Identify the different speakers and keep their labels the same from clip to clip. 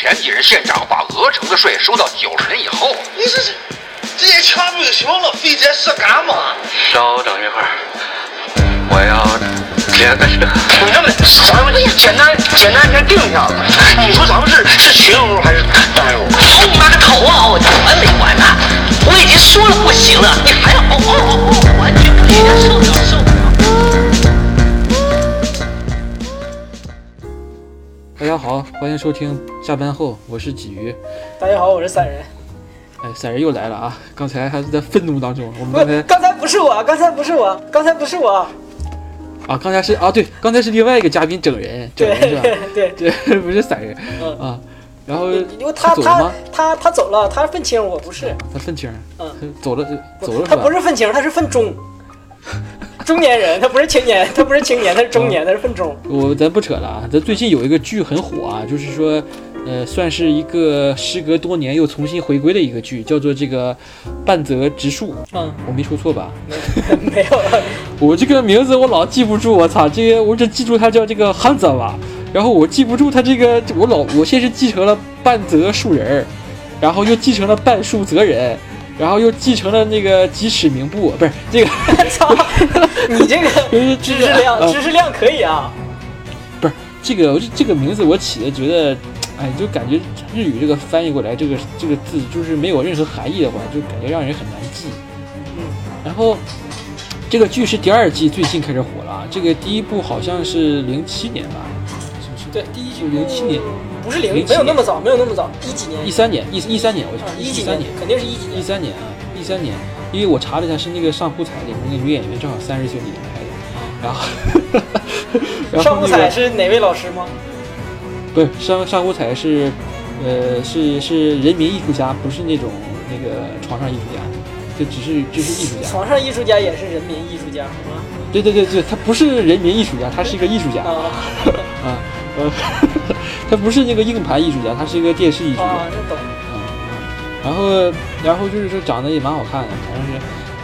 Speaker 1: 前几任县长把鹅城的税收到九十年以后，
Speaker 2: 你这是直接抢不就行了？费这事干嘛？
Speaker 3: 稍等一会儿，我要连个是。
Speaker 2: 同志们，咱们简单简单先定一下子。你说咱们是是群殴还是单殴？
Speaker 4: 你妈个头啊！我完没完呢？我已经说了不行了，你还要哦哦哦哦！完全可以
Speaker 5: 家好，欢迎收听下班后，我是鲫鱼。
Speaker 6: 大家好，我是散人。
Speaker 5: 哎，散人又来了啊！刚才还是在愤怒当中，我们刚才，
Speaker 6: 刚才不是我，刚才不是我，刚才不是我。
Speaker 5: 啊，刚才是啊，对，刚才是另外一个嘉宾整人，整人是吧？
Speaker 6: 对，
Speaker 5: 对，不是散人
Speaker 6: 嗯，
Speaker 5: 啊。然后
Speaker 6: 因为他他？他他走了，他是愤青，我不是。
Speaker 5: 他愤青，
Speaker 6: 嗯
Speaker 5: 他走了，走了
Speaker 6: 他不
Speaker 5: 是
Speaker 6: 是愤青，他是愤中。中年人，他不是青年，他不是青年，他是中年，他是粪中。
Speaker 5: 我咱不扯了啊，咱最近有一个剧很火啊，就是说，呃，算是一个时隔多年又重新回归的一个剧，叫做这个半泽直树，
Speaker 6: 嗯，
Speaker 5: 我没说错吧？
Speaker 6: 没 有，
Speaker 5: 我这个名字我老记不住，我操，这个我只记住他叫这个汉泽吧，然后我记不住他这个，我老我先是记成了半泽树人儿，然后又继承了半树泽人，然后又继承了那个几尺名部，不是这个，
Speaker 6: 操！你这个
Speaker 5: 就是
Speaker 6: 知识量，
Speaker 5: 呃
Speaker 6: 知识量可以啊。
Speaker 5: 不是这个，我这这个名字我起的觉得，哎，就感觉日语这个翻译过来这个这个字就是没有任何含义的话，就感觉让人很难记。
Speaker 6: 嗯，
Speaker 5: 然后这个剧是第二季最近开始火了啊，这个第一部好像是零七年吧，是不是？
Speaker 6: 对，第一
Speaker 5: 季零七年。
Speaker 6: 不是零，没有那么早，没有那么早，一几年
Speaker 5: 一？三年，一一三年，我
Speaker 6: 啊，
Speaker 5: 想
Speaker 6: 一几
Speaker 5: 三年，
Speaker 6: 肯定是一几
Speaker 5: 一。三年啊，一三年，因为我查了一下，是那个上户彩里面那个女演员正好三十岁那年拍的，然后，然
Speaker 6: 上户彩是哪位老师吗？
Speaker 5: 不是上上户彩是，呃，是是人民艺术家，不是那种那个床上艺术家，就只是就是艺术家。
Speaker 6: 床上艺术家也是人民艺术家，是吗？
Speaker 5: 对对对对，他不是人民艺术家，他是一个艺术家
Speaker 6: 啊
Speaker 5: 啊，呃，他不是那个硬盘艺术家，他是一个电视艺术家。
Speaker 6: 哦，那懂。
Speaker 5: 然后，然后就是说长得也蛮好看的，反正是，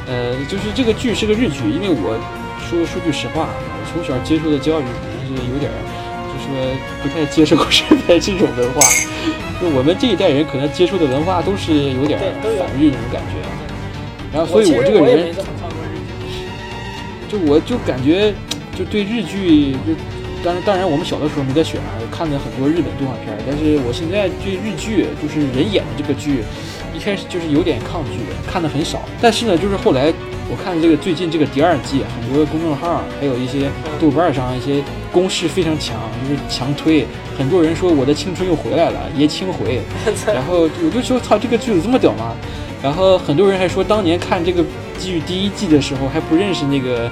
Speaker 5: 呃，就是这个剧是个日剧，因为我说说句实话，我从小接受的教育可能是有点儿，就说不太接受日本这种文化，就我们这一代人可能接触的文化都是有点反日那种感觉。然后，所以我这个人。就我就感觉就对日剧就，当然当然我们小的时候没得选啊，看了很多日本动画片，但是我现在对日剧就是人演的这个剧，一开始就是有点抗拒，看的很少。但是呢，就是后来我看这个最近这个第二季，很多公众号还有一些豆瓣上一些公式非常强，就是强推，很多人说我的青春又回来了，爷青回。然后我就说操，这个剧有这么屌吗？然后很多人还说，当年看这个剧第一季的时候还不认识那个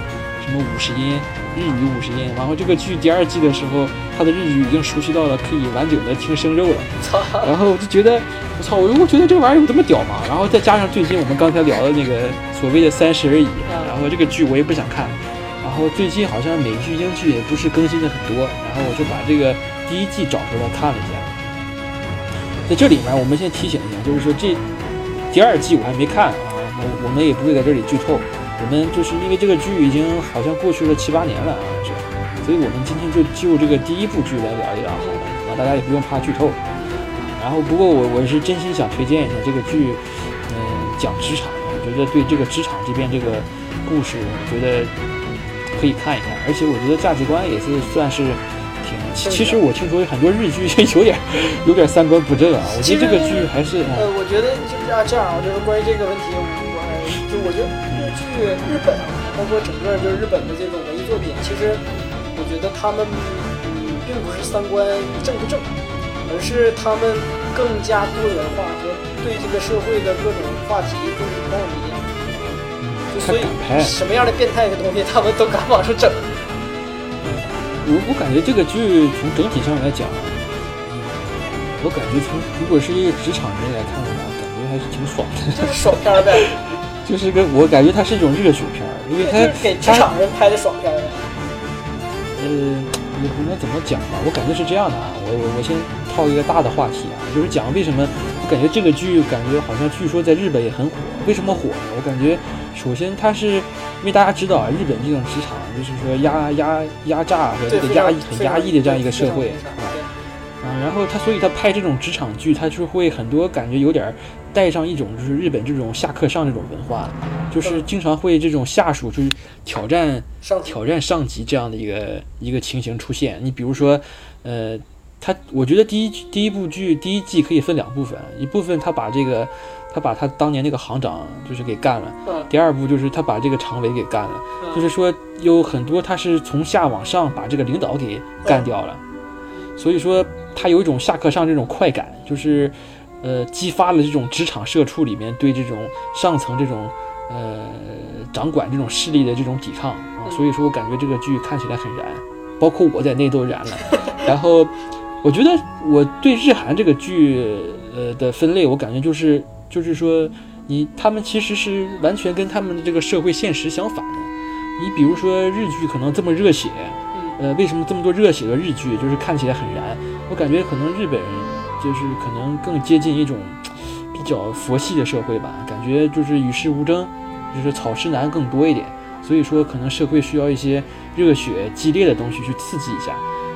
Speaker 5: 么五十音日语五十音，然后这个剧第二季的时候，他的日语已经熟悉到了可以完整的听生肉了。
Speaker 6: 操！
Speaker 5: 然后我就觉得，我操，我我觉得这玩意儿有这么屌吗？然后再加上最近我们刚才聊的那个所谓的三十而已，然后这个剧我也不想看。然后最近好像美剧、英剧也不是更新的很多，然后我就把这个第一季找出来看了一下。在这里面，我们先提醒一下，就是说这第二季我还没看啊，我我们也不会在这里剧透。我们就是因为这个剧已经好像过去了七八年了，好像是，所以我们今天就就这个第一部剧来聊一聊好了，啊，大家也不用怕剧透。然后不过我我是真心想推荐一下这个剧，嗯、讲职场，我觉得对这个职场这边这个故事，我觉得可以看一看，而且我觉得价值观也是算是挺。其其实我听说很多日剧 有点有点三观不正啊，我觉得这个剧还是
Speaker 6: 呃，我觉得就是啊，这样啊，就是关于这个问题，就我觉得日剧日本啊，包括整个就是日本的这种文艺作品，其实我觉得他们嗯，并不是三观正不正，而是他们更加多元化和对这个社会的各种话题更有道理。就所以
Speaker 5: 他敢拍
Speaker 6: 什么样的变态的东西，他们都敢往出整。
Speaker 5: 我我感觉这个剧从整体上来讲，我感觉从如果是一个职场人来看的话，感觉还是挺爽的。
Speaker 6: 就是爽片呗，
Speaker 5: 就是个我感觉它是一种热血片儿，因为它
Speaker 6: 就是给职场人拍的爽片儿。
Speaker 5: 呃，也不能怎么讲吧，我感觉是这样的啊，我我我先套一个大的话题啊，就是讲为什么我感觉这个剧感觉好像据说在日本也很火，为什么火呢？我感觉首先它是因为大家知道啊，日本这种职场就是说压压压榨和这个压抑很压抑的这样一个社会啊，啊，然后他所以他拍这种职场剧，他就会很多感觉有点儿带上一种就是日本这种下课上这种文化，就是经常会这种下属就是挑战
Speaker 6: 上
Speaker 5: 挑战上级这样的一个一个情形出现。你比如说，呃，他我觉得第一第一部剧第一季可以分两部分，一部分他把这个他把他当年那个行长就是给干了，
Speaker 6: 嗯。
Speaker 5: 第二部就是他把这个常委给干了，
Speaker 6: 嗯。
Speaker 5: 就是说有很多他是从下往上把这个领导给干掉了，所以说他有一种下课上这种快感，就是呃激发了这种职场社畜里面对这种上层这种呃掌管这种势力的这种抵抗啊，所以说我感觉这个剧看起来很燃，包括我在内都燃了。然后我觉得我对日韩这个剧呃的分类，我感觉就是就是说你他们其实是完全跟他们的这个社会现实相反的。你比如说日剧可能这么热血，呃，为什么这么多热血的日剧就是看起来很燃？我感觉可能日本人就是可能更接近一种比较佛系的社会吧，感觉就是与世无争，就是草食男更多一点，所以说可能社会需要一些热血激烈的东西去刺激一下。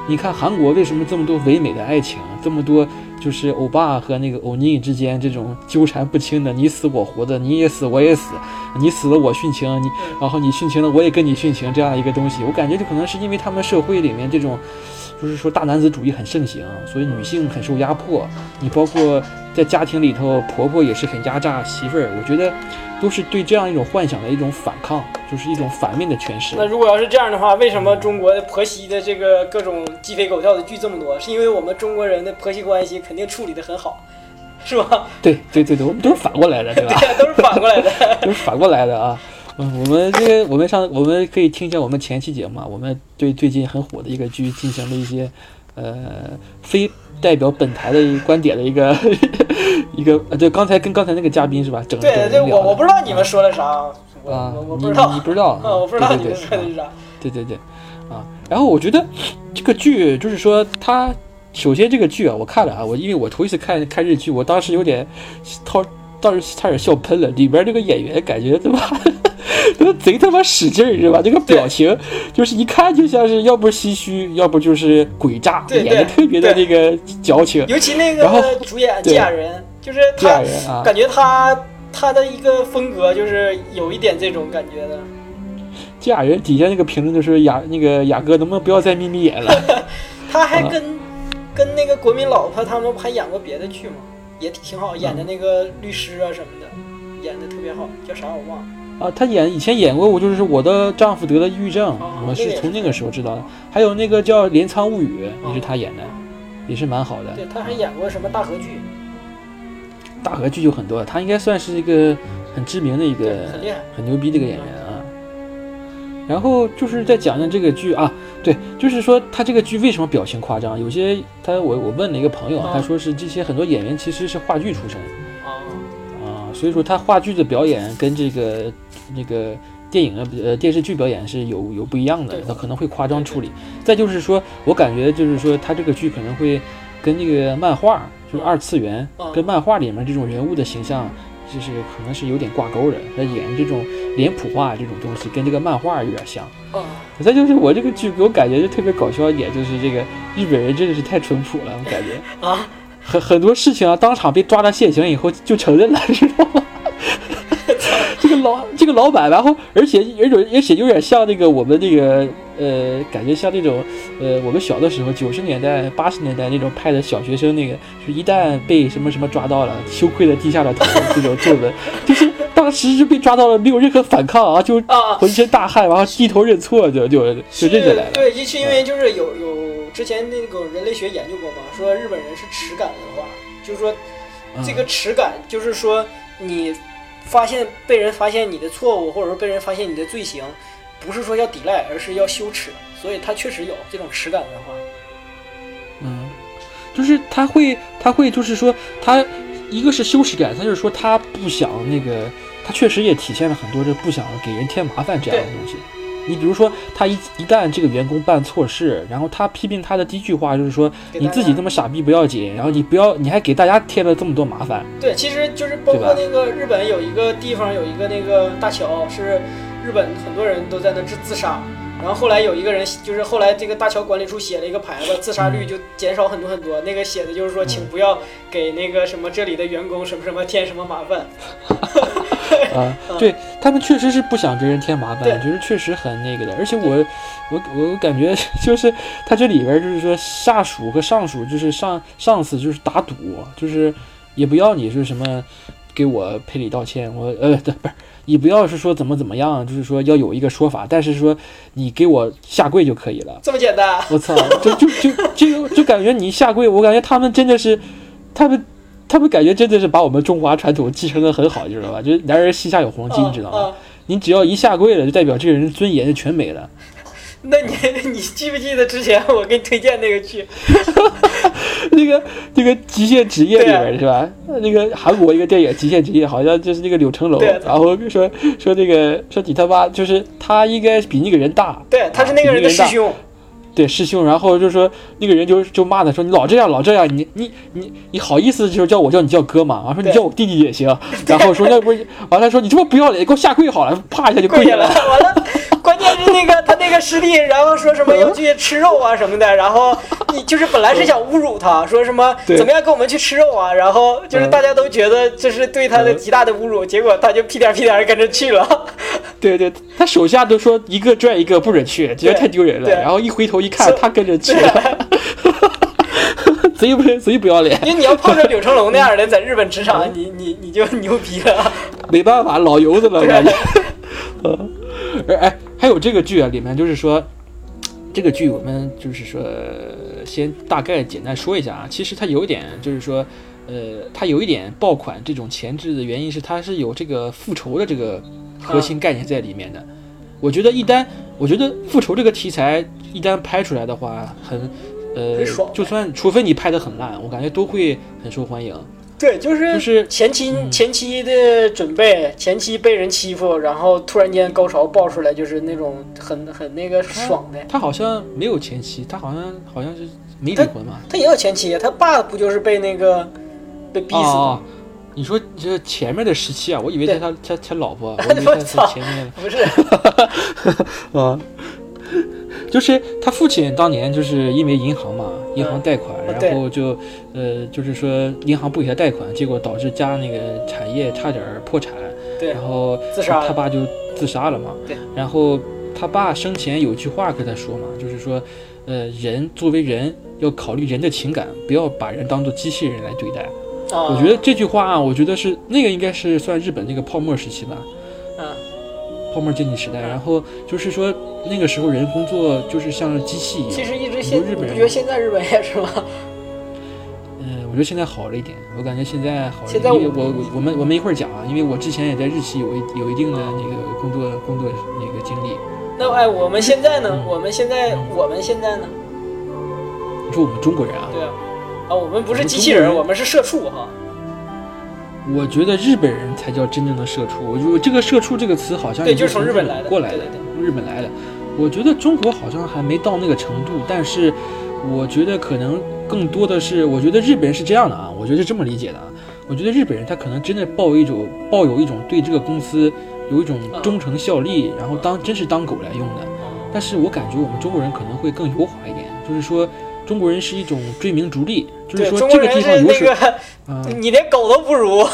Speaker 5: 你看韩国为什么这么多唯美的爱情，这么多就是欧巴和那个欧尼之间这种纠缠不清的你死我活的，你也死我也死，你死了我殉情，你然后你殉情了我也跟你殉情这样一个东西，我感觉就可能是因为他们社会里面这种，就是说大男子主义很盛行，所以女性很受压迫。你包括在家庭里头，婆婆也是很压榨媳妇儿，我觉得都是对这样一种幻想的一种反抗，就是一种反面的诠释。
Speaker 6: 那如果要是这样的话，为什么中国的婆媳的这个各种鸡飞狗跳的剧这么多？是因为我们中国人的婆媳关系肯定处理得很好，是吧？
Speaker 5: 对对对对，我们都是反过来的，对吧？
Speaker 6: 对呀，都是反过来的。
Speaker 5: 都是反过来的啊。嗯，我们这个，我们上，我们可以听一下我们前期节目啊，我们对最近很火的一个剧进行了一些，呃，非代表本台的观点的一个 一个，呃，对，刚才跟刚才那个嘉宾是吧？整
Speaker 6: 对对，
Speaker 5: 整聊的
Speaker 6: 我我不知道你们说了啥，
Speaker 5: 啊你
Speaker 6: 不知道，
Speaker 5: 你不知道
Speaker 6: 啊，我不知道
Speaker 5: 对对对
Speaker 6: 你们说的是啥。
Speaker 5: 对对对，啊，然后我觉得这个剧就是说它，首先这个剧啊，我看了啊，我因为我头一次看看日剧，我当时有点，当当时差点笑喷了，里边这个演员感觉他妈。都贼他妈使劲儿是吧？这个表情就是一看就像是要不唏嘘，要不就是鬼诈，
Speaker 6: 对
Speaker 5: 演的特别的那个矫情。
Speaker 6: 尤其那个主演
Speaker 5: 对
Speaker 6: 季亚人，就是他，感觉他他的一个风格就是有一点这种感觉的。
Speaker 5: 纪雅人底下那个评论就是雅那个雅哥能不能不要再眯眯眼了？
Speaker 6: 他还
Speaker 5: 啊
Speaker 6: 跟、跟那个国民老婆他们不还演过别的剧吗？也挺好，演的那个律师啊什么的，演的特别好，叫啥我忘了。
Speaker 5: 啊，他演以前演过，我就是我的丈夫得了抑郁症，
Speaker 6: 哦
Speaker 5: 我
Speaker 6: 是
Speaker 5: 是从那个时候知道的。还有那个叫《镰仓物语》，也是他演的，也是蛮好的。
Speaker 6: 对，他还演过什么大河剧，
Speaker 5: 大河剧有很多，他应该算是一个很知名的一个
Speaker 6: 很厉害
Speaker 5: 很牛逼的一个演员啊。然后就是再讲讲这个剧啊，对，就是说他这个剧为什么表情夸张？有些他我我问了一个朋友，
Speaker 6: 啊
Speaker 5: 他说是这些很多演员其实是话剧出身
Speaker 6: 啊，
Speaker 5: 啊，所以说他话剧的表演跟这个那个电影的呃电视剧表演是有有不一样的
Speaker 6: 对，
Speaker 5: 他可能会夸张处理。再就是说我感觉就是说他这个剧可能会跟那个漫画，就是二次元
Speaker 6: 嗯
Speaker 5: 跟漫画里面这种人物的形象。就是可能是有点挂钩的，他演这种脸谱化这种东西，跟这个漫画有点像。
Speaker 6: 啊，
Speaker 5: 再就是我这个剧给我感觉就特别搞笑一点，就是这个日本人真的是太淳朴了，我感觉
Speaker 6: 啊，
Speaker 5: 很很多事情啊，当场被抓到现行以后就承认了，知道吗？这个老这个老板，然后而且而且而且有点像那个我们那个呃，感觉像那种呃，我们小的时候九十年代八十年代那种拍的小学生那个，就是一旦被什么什么抓到了，羞愧的低下了头这种皱纹，就是当时就被抓到了，没有任何反抗啊，就
Speaker 6: 啊
Speaker 5: 浑身大汗，然后低头认错，就就就认下来了。
Speaker 6: 对，是因为就是有有之前那个人类学研究过嘛，说日本人是耻感文化，就是说这个耻感就是说你发现被人发现你的错误，或者说被人发现你的罪行，不是说要抵赖，而是要羞耻，所以他确实有这种耻感文化。
Speaker 5: 嗯，就是他会，他会，就是说，他一个是羞耻感，他就是说他不想那个，他确实也体现了很多这不想给人添麻烦这样的东西。你比如说，他一一旦这个员工办错事，然后他批评他的第一句话就是说，你自己这么傻逼不要紧，然后你不要，你还给大家添了这么多麻烦。
Speaker 6: 对，其实就是包括那个日本有一个地方有一个那个大桥，是日本很多人都在那自自杀，然后后来有一个人，就是后来这个大桥管理处写了一个牌子，自杀率就减少很多很多。那个写的就是说，请不要给那个什么这里的员工什么什么添什么麻烦。
Speaker 5: 啊，对他们确实是不想给人添麻
Speaker 6: 对
Speaker 5: 烦，就是确实很那个的。而且我我我感觉 就是他这里边就是说下属和上属就是上上司就是打赌，就是也不要你是什么给我赔礼道歉，我呃不是。也不要是说怎么怎么样，就是说要有一个说法，但是说你给我下跪就可以了。
Speaker 6: 这么简单？
Speaker 5: 我操，就就就就就感觉你下跪，我感觉他们真的是，他们他们感觉真的是把我们中华传统继承的很好，你知道吧？就是男人膝下有黄金，你知道吗？
Speaker 6: 啊，
Speaker 5: 你只要一下跪了，就代表这个人尊严就全没了。
Speaker 6: 那你你记不记得之前我给你推荐那个剧？
Speaker 5: 那个那个极限职业里面是吧？那个韩国一个电影《极限职业》，好像就是那个柳成龙
Speaker 6: 对，
Speaker 5: 然后说说那个说你他妈就是他应该比那个人大，
Speaker 6: 对，他是那个人的师兄。
Speaker 5: 对师兄，然后就说那个人就就骂他说你老这样老这样，你你你你好意思就是叫我叫你叫哥嘛？然后说你叫我弟弟也行，然后说要不是完了说你这么不要脸，给我下跪好了，啪一下就
Speaker 6: 跪下了，
Speaker 5: 跪下了。
Speaker 6: 完了，关键是那个他那个师弟，然后说什么要去吃肉啊什么的，然后你就是本来是想侮辱他，说什么怎么样跟我们去吃肉啊，然后就是
Speaker 5: 嗯
Speaker 6: 大家都觉得这是对他的极大的侮辱，结果他就屁颠屁颠跟着去了。
Speaker 5: 对对，他手下都说一个拽一个不准去，觉得太丢人了。然后一回头一看，他跟着去了，贼 不贼不要脸。
Speaker 6: 因为你要碰着柳成龙那样的，在日本职场，你你你就牛逼了。
Speaker 5: 没办法，老油子了，
Speaker 6: 对
Speaker 5: 感觉。嗯，而哎，还有这个剧啊，里面就是说，这个剧我们就是说，先大概简单说一下啊。其实它有一点就是说，呃，它有一点爆款这种前置的原因是，它是有这个复仇的这个核心概念在里面的。我觉得一旦我觉得复仇这个题材一旦拍出来的话，很。呃，就算除非你拍的很烂，我感觉都会很受欢迎。
Speaker 6: 对，就是
Speaker 5: 就是
Speaker 6: 前期、
Speaker 5: 嗯
Speaker 6: 前期的准备，前期被人欺负，然后突然间高潮爆出来，就是那种很很那个爽的。
Speaker 5: 他好像没有前妻，他好像好像是没离婚嘛。
Speaker 6: 他也有前妻，他爸不就是被那个被逼死的
Speaker 5: 你说这前面的时期啊，我以为
Speaker 6: 对
Speaker 5: 他他他老婆，我以为 他
Speaker 6: 我操
Speaker 5: 是前面
Speaker 6: 不是。
Speaker 5: 就是他父亲当年就是因为银行嘛，银行贷款，
Speaker 6: 嗯
Speaker 5: 然后就呃，就是说银行不给他贷款，结果导致家那个产业差点破产，
Speaker 6: 对。
Speaker 5: 然后
Speaker 6: 自杀
Speaker 5: 他爸就自杀了嘛。
Speaker 6: 对，
Speaker 5: 然后他爸生前有句话跟他说嘛，就是说，呃，人作为人要考虑人的情感，不要把人当做机器人来对待。
Speaker 6: 啊，
Speaker 5: 我觉得这句话啊，我觉得是那个应该是算日本那个泡沫时期吧，
Speaker 6: 嗯，
Speaker 5: 泡沫经济时代。然后就是说那个时候人工作就是像机器一样。
Speaker 6: 其实一直现，
Speaker 5: 很多日本人
Speaker 6: 你不觉得现在日本也是吗？
Speaker 5: 嗯，我觉得现在好了一点，我感觉现在好了一点。
Speaker 6: 现在我
Speaker 5: 我们我们一会儿讲啊，因为我之前也在日企有一有一定的那个工作工作那个经历。
Speaker 6: 那哎，我们现在呢？
Speaker 5: 嗯
Speaker 6: 我们现在我们现在呢？
Speaker 5: 你说我们中国人啊，
Speaker 6: 对啊，啊，我们不是机器人，
Speaker 5: 我们人
Speaker 6: 我们是社畜哈。
Speaker 5: 我觉得日本人才叫真正的社畜。我就这个“社畜”这个词好像
Speaker 6: 对
Speaker 5: 也
Speaker 6: 就是从日本来的
Speaker 5: 过来的，
Speaker 6: 对
Speaker 5: 日本来的。我觉得中国好像还没到那个程度，但是我觉得可能更多的是，我觉得日本人是这样的啊，我觉得是这么理解的啊。我觉得日本人他可能真的抱有一种抱有一种对这个公司有一种忠诚效力，然后当真是当狗来用的。但是我感觉我们中国人可能会更油滑一点，就是说中国人是一种追名逐利，就是，说这个地方有水
Speaker 6: 那个，
Speaker 5: 啊。
Speaker 6: 你连狗都不如。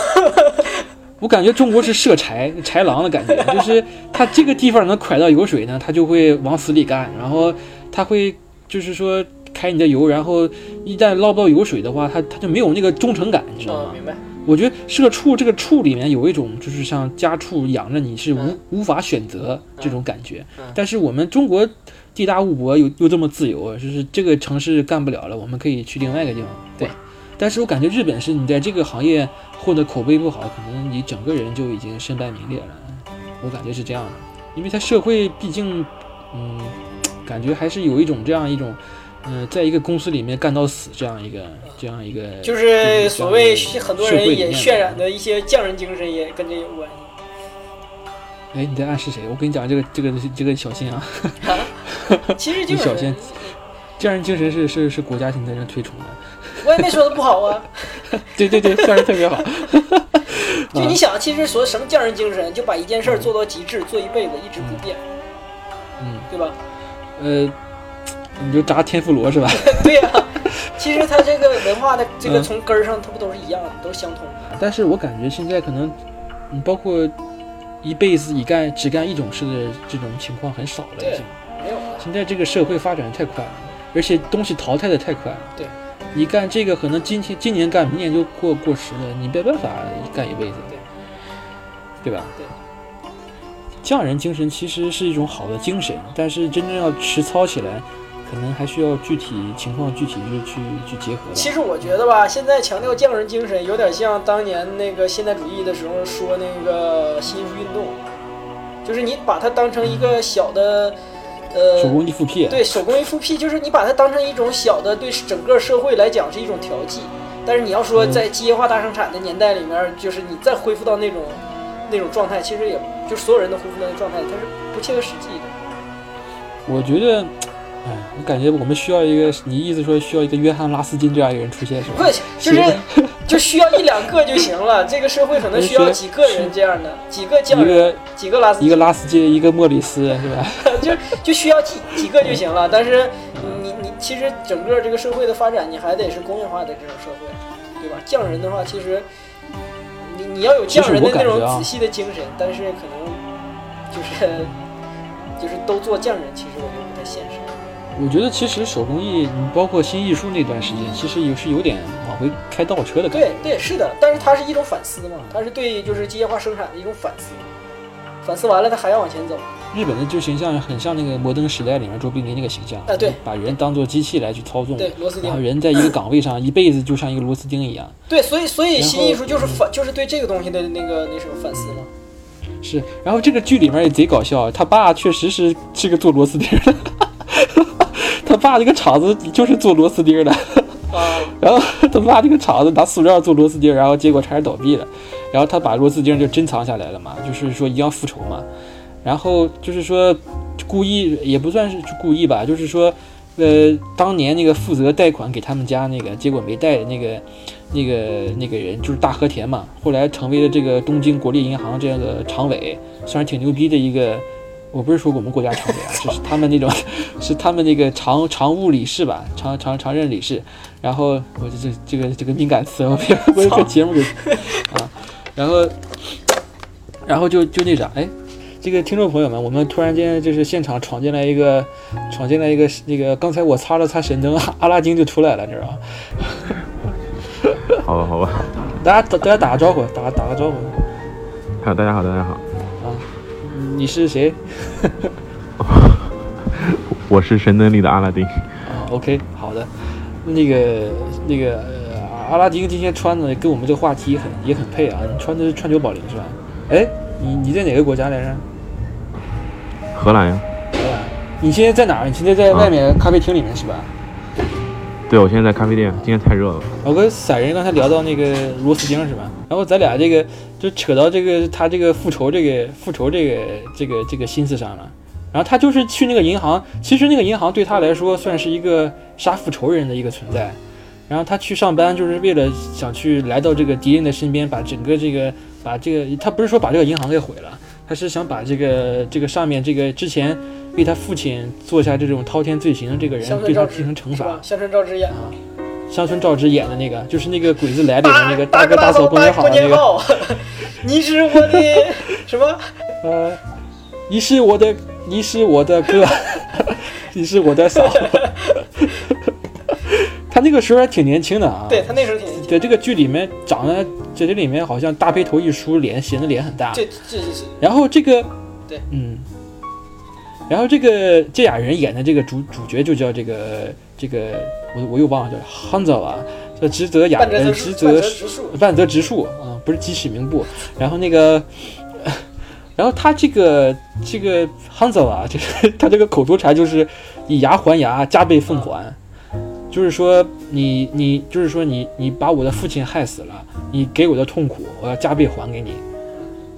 Speaker 5: 我感觉中国是射豺豺狼的感觉，就是他这个地方能蒯到油水呢，他就会往死里干，然后他会就是说开你的油，然后一旦捞不到油水的话，他他就没有那个忠诚感，你知道
Speaker 6: 哦，
Speaker 5: 吗？
Speaker 6: 明白。
Speaker 5: 我觉得社畜这个畜里面有一种就是像家畜养着你是无、
Speaker 6: 嗯
Speaker 5: 无法选择这种感觉，
Speaker 6: 嗯
Speaker 5: 但是我们中国地大物博又又这么自由，就是这个城市干不了了，我们可以去另外一个地方
Speaker 6: 对。
Speaker 5: 但是我感觉日本是你在这个行业混的口碑不好，可能你整个人就已经身败名裂了。我感觉是这样的，因为他社会毕竟，嗯，感觉还是有一种这样一种，嗯、在一个公司里面干到死这样一个这样一个，
Speaker 6: 就是所谓很多人也渲染
Speaker 5: 的。
Speaker 6: 的一些匠人精神也跟这有关系。
Speaker 5: 哎，你在暗示谁？我跟你讲，这个这个这个小心啊，
Speaker 6: 其实就
Speaker 5: 小心，匠人精神是是是国家现在正推崇的。
Speaker 6: 我也没说的不好啊。
Speaker 5: 对对对，匠人特别好。
Speaker 6: 就你想，其实说什么匠人精神，就把一件事儿做到极致，做一辈子一直不变，
Speaker 5: 嗯，
Speaker 6: 对吧？
Speaker 5: 呃，你就炸天妇罗是吧？
Speaker 6: 对呀、其实它这个文化的这个
Speaker 5: 嗯
Speaker 6: 从根儿上，它不都是一样的，都是相通的。
Speaker 5: 但是我感觉现在可能，嗯，包括一辈子一干只干一种事的这种情况很少了，已经。
Speaker 6: 没有了。
Speaker 5: 现在这个社会发展太快了，而且东西淘汰的太快了。
Speaker 6: 对，
Speaker 5: 你干这个可能今天今年干，明年就过过时了，你没办法干一辈子，
Speaker 6: 对
Speaker 5: 对吧？
Speaker 6: 对。
Speaker 5: 匠人精神其实是一种好的精神，但是真正要实操起来，可能还需要具体情况具体去去去结合。
Speaker 6: 其实我觉得吧，现在强调匠人精神，有点像当年那个现代主义的时候说那个新艺术运动，就是你把它当成一个小的，呃，
Speaker 5: 手工艺复辟，
Speaker 6: 对手工艺复辟，就是你把它当成一种小的，对整个社会来讲是一种调剂。但是你要说
Speaker 5: 嗯
Speaker 6: 在机械化大生产的年代里面，就是你再恢复到那种那种状态，其实也就所有人都恢复到那状态，它是不切合实际的。
Speaker 5: 我觉得，哎，我感觉我们需要一个，你意思说需要一个约翰拉斯金这样一个人出现是吧？
Speaker 6: 不，就是就需要一两个就行了。这个社会可能需要几个人这样的，几个匠
Speaker 5: 一
Speaker 6: 人，
Speaker 5: 个
Speaker 6: 几个拉斯
Speaker 5: 一个拉斯金，一个莫里斯是吧？
Speaker 6: 就就需要几几个就行了。但是你你其实整个这个社会的发展，你还得是工业化的这种社会，对吧？匠人的话，其实你你要有匠人的那种仔细的精神，但是可能就是就是都做匠人，其实我觉得不太现实。
Speaker 5: 我觉得其实手工艺，你包括新艺术那段时间，其实也是有点往回开倒车的感觉。
Speaker 6: 对对是的，但是它是一种反思嘛，它是对就是机械化生产的一种反思。反思完了，它还要往前走。
Speaker 5: 日本的就形象很像那个摩登时代里面卓别林那个形象，
Speaker 6: 啊对
Speaker 5: 把人当做机器来去操纵，
Speaker 6: 对螺丝钉
Speaker 5: 然后人在一个岗位上一辈子就像一个螺丝钉一样。
Speaker 6: 对，所以所以新艺术就是反，就是对这个东西的那个那什么反思嘛。
Speaker 5: 是，然后这个剧里面也贼搞笑，他爸确实是是个做螺丝钉的，他爸这个厂子就是做螺丝钉的，
Speaker 6: 啊，
Speaker 5: 然后他爸这个厂子拿塑料做螺丝钉，然后结果差点倒闭了，然后他把螺丝钉就珍藏下来了嘛，就是说一样复仇嘛，然后就是说故意也不算是故意吧，就是说。呃，当年那个负责贷款给他们家那个，结果没贷那个，那个那个人就是大和田嘛，后来成为了这个东京国立银行这样的常委，算是挺牛逼的一个。我不是说我们国家常委啊，就是他们那种，是他们那个常常务理事吧，常常常任理事。然后我这这这个这个敏感词，我别我这节目给 啊，然后然后就就那啥，哎，这个听众朋友们，我们突然间就是现场闯进来一个，闯进来一个那个，刚才我擦了擦神灯，阿拉丁就出来了，你知道吗？
Speaker 7: 好吧，好吧，
Speaker 5: 大家大家打个招呼，打打个招呼。
Speaker 7: 好，大家好，大家好，啊
Speaker 5: 你是谁？
Speaker 7: 我是神灯里的阿拉丁。
Speaker 5: 啊，OK，好的。那个那个呃，阿拉丁今天穿的跟我们这个话题很也很配啊，你穿的是川久保玲是吧？哎，你你在哪个国家来着？
Speaker 7: 荷兰呀？
Speaker 5: 荷兰。你现在在哪儿？你现在在外面咖啡厅里面是吧？
Speaker 7: 对，我现在在咖啡店，今天太热了。
Speaker 5: 我跟散人刚才聊到那个螺丝钉是吧？然后咱俩这个就扯到这个他这个复仇这个复仇这个这个这个心思上了。然后他就是去那个银行，其实那个银行对他来说算是一个杀父仇人的一个存在。然后他去上班就是为了想去来到这个敌人的身边，把整个这个把这个他不是说把这个银行给毁了，他是想把这个这个上面这个之前为他父亲做下这种滔天罪行的这个人对他进行惩罚
Speaker 6: 是吧？。香川照之演的。
Speaker 5: 香川照之演的那个，就是那个《鬼子来》里面那个
Speaker 6: 大
Speaker 5: 哥大嫂过年好
Speaker 6: 过
Speaker 5: 那个，
Speaker 6: 你是我的 什么？
Speaker 5: 呃，你是我的，你是我的哥，你是我的嫂。他那个时候还挺年轻的啊。
Speaker 6: 对他那时候挺年轻。
Speaker 5: 在这个剧里面长得，在这里面好像大背头一梳，脸显得脸很大。
Speaker 6: 这这这是
Speaker 5: 然后这个，
Speaker 6: 对，
Speaker 5: 嗯，然后这个这俩人演的这个主主角就叫这个这个，我我又忘了叫汉泽啊，叫直泽雅人，
Speaker 6: 直
Speaker 5: 直
Speaker 6: 树，半
Speaker 5: 泽
Speaker 6: 泽直树。
Speaker 5: 半泽直树啊，不是鸡屎名部。然后那个，然后他这个这个汉泽啊，就是他这个口头禅就是以牙还牙，加倍奉还。就是说你你就是说你你把我的父亲害死了，你给我的痛苦，我要加倍还给你。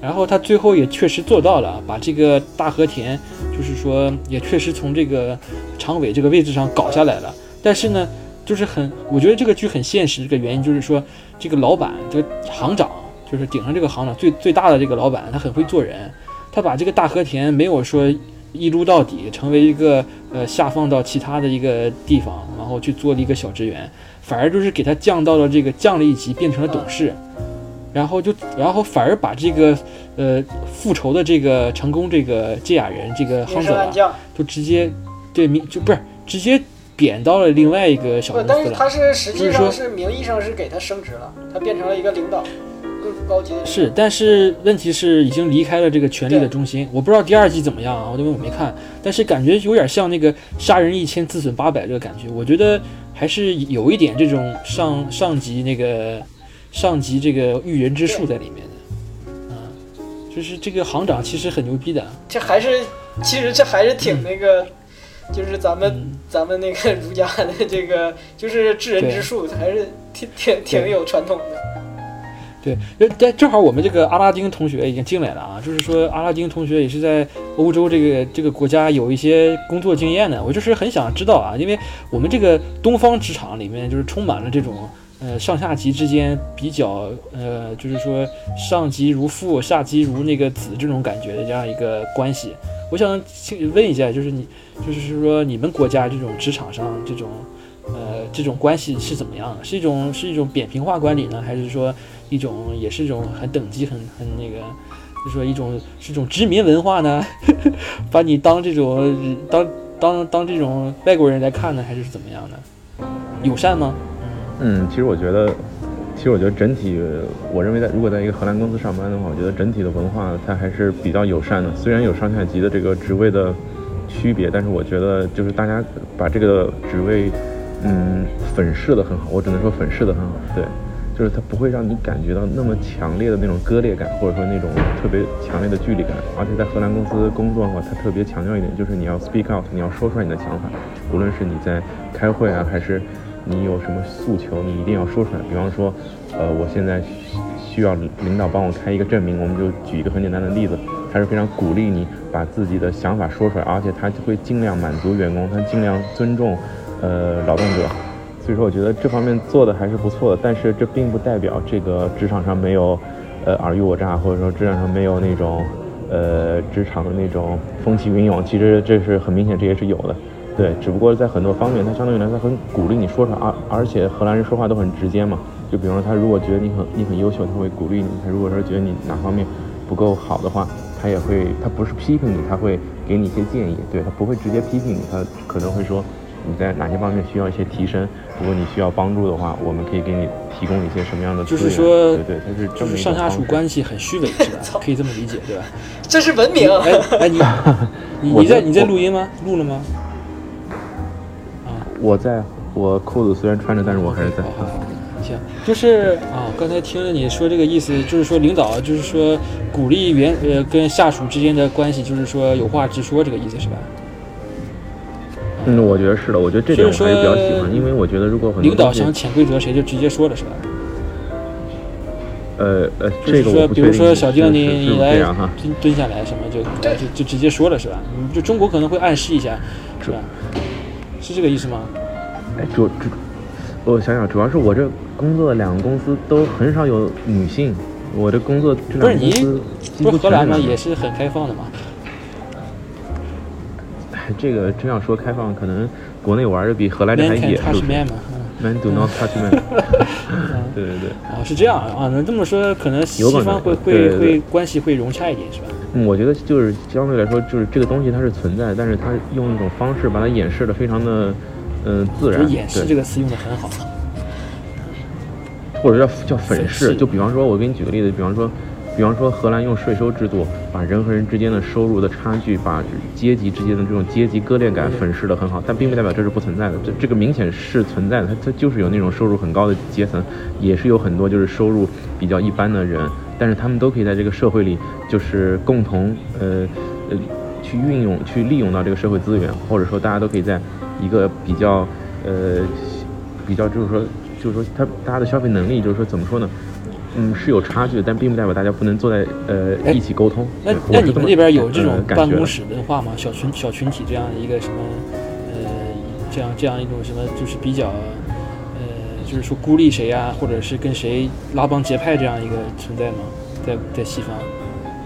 Speaker 5: 然后他最后也确实做到了，把这个大和田，就是说也确实从这个常委这个位置上搞下来了。但是呢，就是很，我觉得这个剧很现实，这个原因就是说，这个老板，这个行长，就是顶上这个行长最最大的这个老板，他很会做人，他把这个大和田没有说一撸到底，成为一个呃下放到其他的一个地方，然后去做了一个小职员，反而就是给他降到了这个降了一级，变成了董事，然后就然后反而把这个呃复仇的这个成功这个这雅人这个
Speaker 6: 明
Speaker 5: 夯走了，
Speaker 6: 升暗降。
Speaker 5: 就直接对名就不是直接贬到了另外一个小，公司了。
Speaker 6: 但是他是实际上是名义上是给他升职了，他变成了一个领导，更高级。
Speaker 5: 是，但是问题是已经离开了这个权力的中心。我不知道第二季怎么样啊，因为我没看，但是感觉有点像那个杀人一千自损八百这个感觉。我觉得还是有一点这种上上级那个上级这个育人之术在里面的。啊，就是这个行长其实很牛逼的。
Speaker 6: 这还是其实这还是挺那个，就是咱们、
Speaker 5: 嗯
Speaker 6: 咱们那个儒家的这个就是治人之术，还是挺挺挺有传统的。
Speaker 5: 对，呃但正好我们这个阿拉丁同学已经进来了啊，就是说阿拉丁同学也是在欧洲这个这个国家有一些工作经验的，我就是很想知道啊，因为我们这个东方职场里面就是充满了这种呃上下级之间比较呃就是说上级如父下级如那个子这种感觉的这样一个关系，我想请问一下，就是你就是说你们国家这种职场上这种。呃，这种关系是怎么样的？是一种是一种扁平化管理呢，还是说一种也是一种很等级很很那个，就说一种是一种殖民文化呢？把你当这种当当当这种外国人来看呢，还是怎么样的？友善吗？
Speaker 7: 嗯，其实我觉得，其实我觉得整体，我认为在如果在一个荷兰公司上班的话，我觉得整体的文化它还是比较友善的。虽然有上下级的这个职位的区别，但是我觉得就是大家把这个职位，嗯，粉饰的很好。我只能说粉饰的很好，对，就是它不会让你感觉到那么强烈的那种割裂感，或者说那种特别强烈的距离感。而且在荷兰公司工作的话，它特别强调一点，就是你要 speak out，你要说出来你的想法，无论是你在开会啊，还是你有什么诉求，你一定要说出来。比方说，呃，我现在需需要领导帮我开一个证明，我们就举一个很简单的例子，他是非常鼓励你把自己的想法说出来，而且他会尽量满足员工，他尽量尊重呃劳动者。所以说，我觉得这方面做的还是不错的，但是这并不代表这个职场上没有呃尔虞我诈，或者说职场上没有那种呃职场的那种风起云涌。其实这是很明显，这也是有的。对，只不过在很多方面，他相对于来说很鼓励你说出来，而而且荷兰人说话都很直接嘛。就比方说，他如果觉得你很你很优秀，他会鼓励你；他如果说觉得你哪方面不够好的话，他也会，他不是批评你，他会给你一些建议。对他不会直接批评你，他可能会说你在哪些方面需要一些提升。如果你需要帮助的话，我们可以给你提供一些什么样的资
Speaker 5: 就
Speaker 7: 源。
Speaker 5: 是说，
Speaker 7: 对对，它是
Speaker 5: 就是上下属关系很虚伪，是吧？可以这么理解，对吧？
Speaker 6: 这是文明。
Speaker 5: 哎哎，你 你
Speaker 7: 在
Speaker 5: 你在你在录音吗？录了吗？
Speaker 7: 啊我在我裤子虽然穿着，但是我还是在。
Speaker 5: 好好好行，就是啊，刚才听了你说这个意思，就是说领导就是说鼓励员呃跟下属之间的关系，就是说有话直说，这个意思是吧？
Speaker 7: 嗯，我觉得是的，我觉得这点我还是比较喜欢，因为我觉得如果很多
Speaker 5: 领导想潜规则，谁就直接说了，是吧？
Speaker 7: 呃呃，这个
Speaker 5: 比如说小丁你来。蹲蹲下来什么就就就直接说了，是吧？嗯就中国可能会暗示一下，是吧？是这个意思吗？
Speaker 7: 哎，主主，我想想，主要是我这工作的两个公司都很少有女性，我这工作这
Speaker 5: 不是你不是荷兰
Speaker 7: 的
Speaker 5: 也是很开放的嘛。
Speaker 7: 哎 这个真要说开放，可能国内玩的比荷兰这还野，是
Speaker 5: touch
Speaker 7: 不是
Speaker 5: man
Speaker 7: do not touch man。对对对，
Speaker 5: 啊，是这样啊，能这么说，可能西方会会会关系会融洽一点，是吧？
Speaker 7: 嗯，我觉得就是相对来说，就是这个东西它是存在，但是它用一种方式把它掩饰的非常的，嗯、自然。
Speaker 5: 掩饰这个词用的很好。
Speaker 7: 或者叫叫粉。饰就比方说，我给你举个例子，比方说，比方说荷兰用税收制度把人和人之间的收入的差距，把阶级之间的这种阶级割裂感粉饰的很好，但并不代表这是不存在的。这这个明显是存在的，它它就是有那种收入很高的阶层，也是有很多就是收入比较一般的人，但是他们都可以在这个社会里就是共同呃呃去运用去利用到这个社会资源，或者说大家都可以在一个比较呃比较就是说就是说他大家的消费能力就是说怎么说呢？嗯，是有差距，但并不代表大家不能坐在呃
Speaker 5: 哎
Speaker 7: 一起沟通。
Speaker 5: 那那你们那边有这种办公室文化吗？小群小群体这样一个什么呃，这样这样一种什么，就是比较呃，就是说孤立谁啊、或者是跟谁拉帮结派这样一个存在吗？在在西方，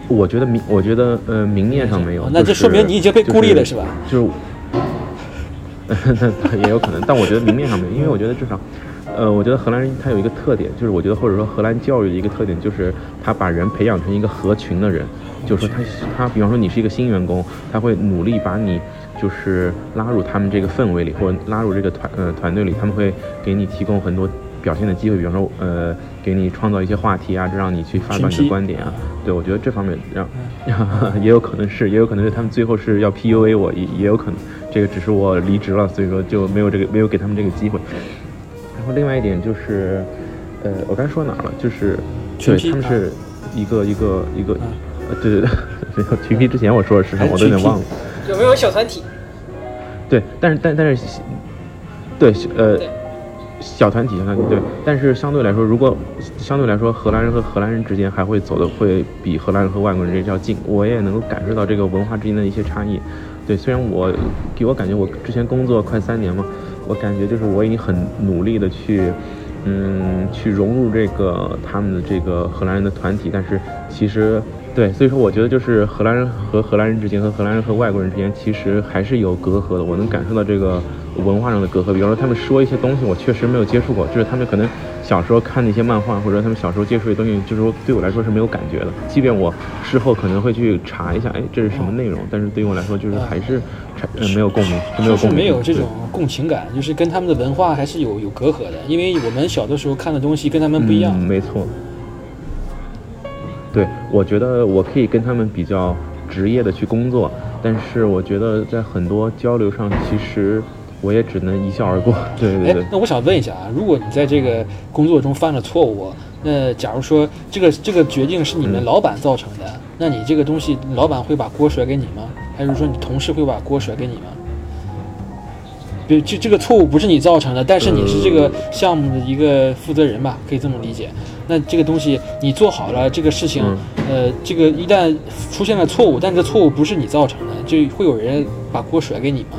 Speaker 7: 我觉得明，我觉得呃，明面上没有，
Speaker 5: 那这说明你已经被孤立了，是吧？
Speaker 7: 就是，那也有可能，但我觉得明面上没有，因为我觉得至少，呃，我觉得荷兰人他有一个特点，就是我觉得或者说荷兰教育的一个特点，就是他把人培养成一个合群的人，就是说他他，比方说你是一个新员工，他会努力把你就是拉入他们这个氛围里，或者拉入这个团呃团队里，他们会给你提供很多。表现的机会，比方说，呃，给你创造一些话题啊，让你去发表你的观点啊。对，我觉得这方面让 也有可能是，也有可能是他们最后是要 PUA 我，也也有可能，这个只是我离职了，所以说就没有这个没有给他们这个机会。另外一点就是，呃，我刚才说哪了？就是对他们是一个一个一个，呃，对对对，没有 群批之前我说的是什么，我都有点忘了。
Speaker 6: 有没有小团体？
Speaker 7: 对，但是但但是，对，呃。小团体，小团体对，但是相对来说，如果相对来说，荷兰人和荷兰人之间还会走的会比荷兰人和外国人之间要近，我也能够感受到这个文化之间的一些差异。对，虽然我给我感觉我之前工作快三年嘛，我感觉就是我已经很努力的去，嗯，去融入这个他们的这个荷兰人的团体，但是其实对，所以说我觉得就是荷兰人和荷兰人之间和荷兰人和外国人之间其实还是有隔阂的，我能感受到这个。文化上的隔阂，比方说他们说一些东西，我确实没有接触过，就是他们可能小时候看那些漫画，或者他们小时候接触的东西，就是说对我来说是没有感觉的。即便我事后可能会去查一下，哎，这是什么内容，但是对于我来说，就是还是呃没有共鸣，没有共鸣，
Speaker 5: 没有这种共情感，就是跟他们的文化还是有有隔阂的，因为我们小的时候看的东西跟他们不一样。
Speaker 7: 没错，对，我觉得我可以跟他们比较职业的去工作，但是我觉得在很多交流上，其实。我也只能一笑而过。对对对。
Speaker 5: 那我想问一下啊，如果你在这个工作中犯了错误，那假如说这个这个决定是你们老板造成的，那你这个东西老板会把锅甩给你吗？还是说你同事会把锅甩给你吗？对，这这个错误不是你造成的，但是你是这个项目的一个负责人吧，可以这么理解。那这个东西你做好了，这个事情，呃，这个一旦出现了错误，但这错误不是你造成的，就会有人把锅甩给你吗？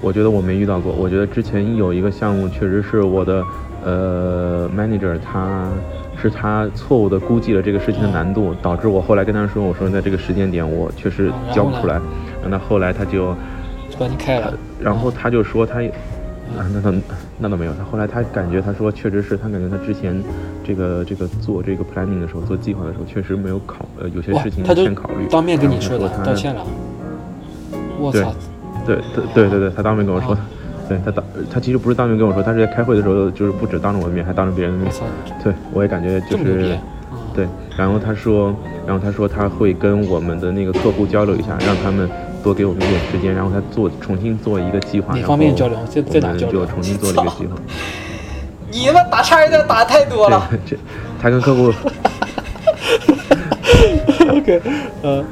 Speaker 7: 我觉得我没遇到过。我觉得之前有一个项目，确实是我的呃 manager，他是他错误的估计了这个事情的难度，导致我后来跟他说，我说在这个时间点我确实交不出来。那后来他就
Speaker 5: 把你开了。
Speaker 7: 然后他就说他，啊那倒那倒没有。他后来他感觉他说确实是他感觉他之前这个这个做这个 planning 的时候做计划的时候确实没有考呃有些事情先考虑。
Speaker 5: 当面跟你说的，道歉了。我操。
Speaker 7: 对对对对对，他当面跟我说，对他当他其实不是当面跟我说，他是在开会的时候，就是不止当着我的面，还当着别人的面。对，我也感觉就是，对。然后他说，然后他说他会跟我们的那个客户交流一下，让他们多给我们一点时间，然后他做重新做一个计划。
Speaker 5: 哪方面交流？在在哪交流？
Speaker 7: 就重新做了一个计划。
Speaker 6: 你他妈打叉有点打太多了。
Speaker 7: 这，他跟客户。
Speaker 5: OK，呃。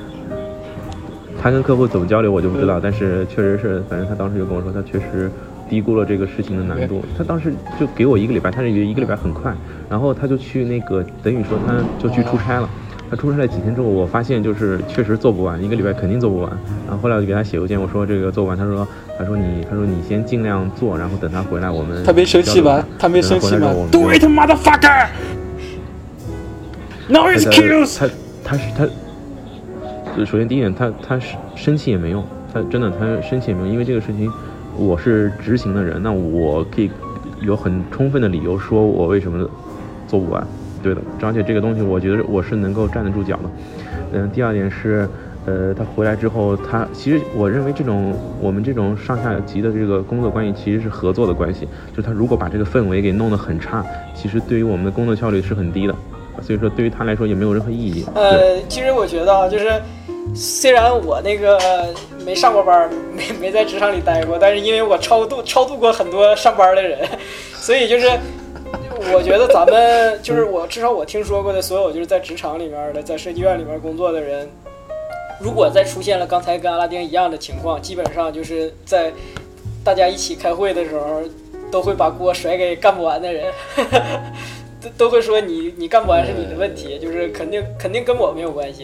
Speaker 7: 他跟客户怎么交流我就不知道，但是确实是，反正他当时就跟我说，他确实低估了这个事情的难度。他当时就给我一个礼拜，他以为一个礼拜很快，然后他就去那个，等于说他就去出差了。他出差了几天之后，我发现就是确实做不完，一个礼拜肯定做不完。然后后来我就给他写邮件，我说这个做不完，他说他说你他说你先尽量做，然后等他回来我们。
Speaker 5: 他没生气吧？他没生气吗
Speaker 7: ？Do
Speaker 5: it, motherfucker! No excuse.
Speaker 7: 他他是他。就首先第一点，他他是生气也没用，他真的他生气也没用，因为这个事情我是执行的人，那我可以有很充分的理由说我为什么做不完，对的，而且这个东西我觉得我是能够站得住脚的。嗯，第二点是，呃，他回来之后，他其实我认为这种我们这种上下级的这个工作关系其实是合作的关系，就是他如果把这个氛围给弄得很差，其实对于我们的工作效率是很低的，所以说对于他来说也没有任何意义。
Speaker 6: 呃，其实我觉得啊就是。虽然我那个没上过班，没没在职场里待过，但是因为我超度超度过很多上班的人，所以就是 我觉得咱们就是我至少我听说过的所有就是在职场里面的，在设计院里面工作的人，如果再出现了刚才跟阿拉丁一样的情况，基本上就是在大家一起开会的时候，都会把锅甩给干不完的人，都 都会说你你干不完是你的问题，就是肯定肯定跟我没有关系。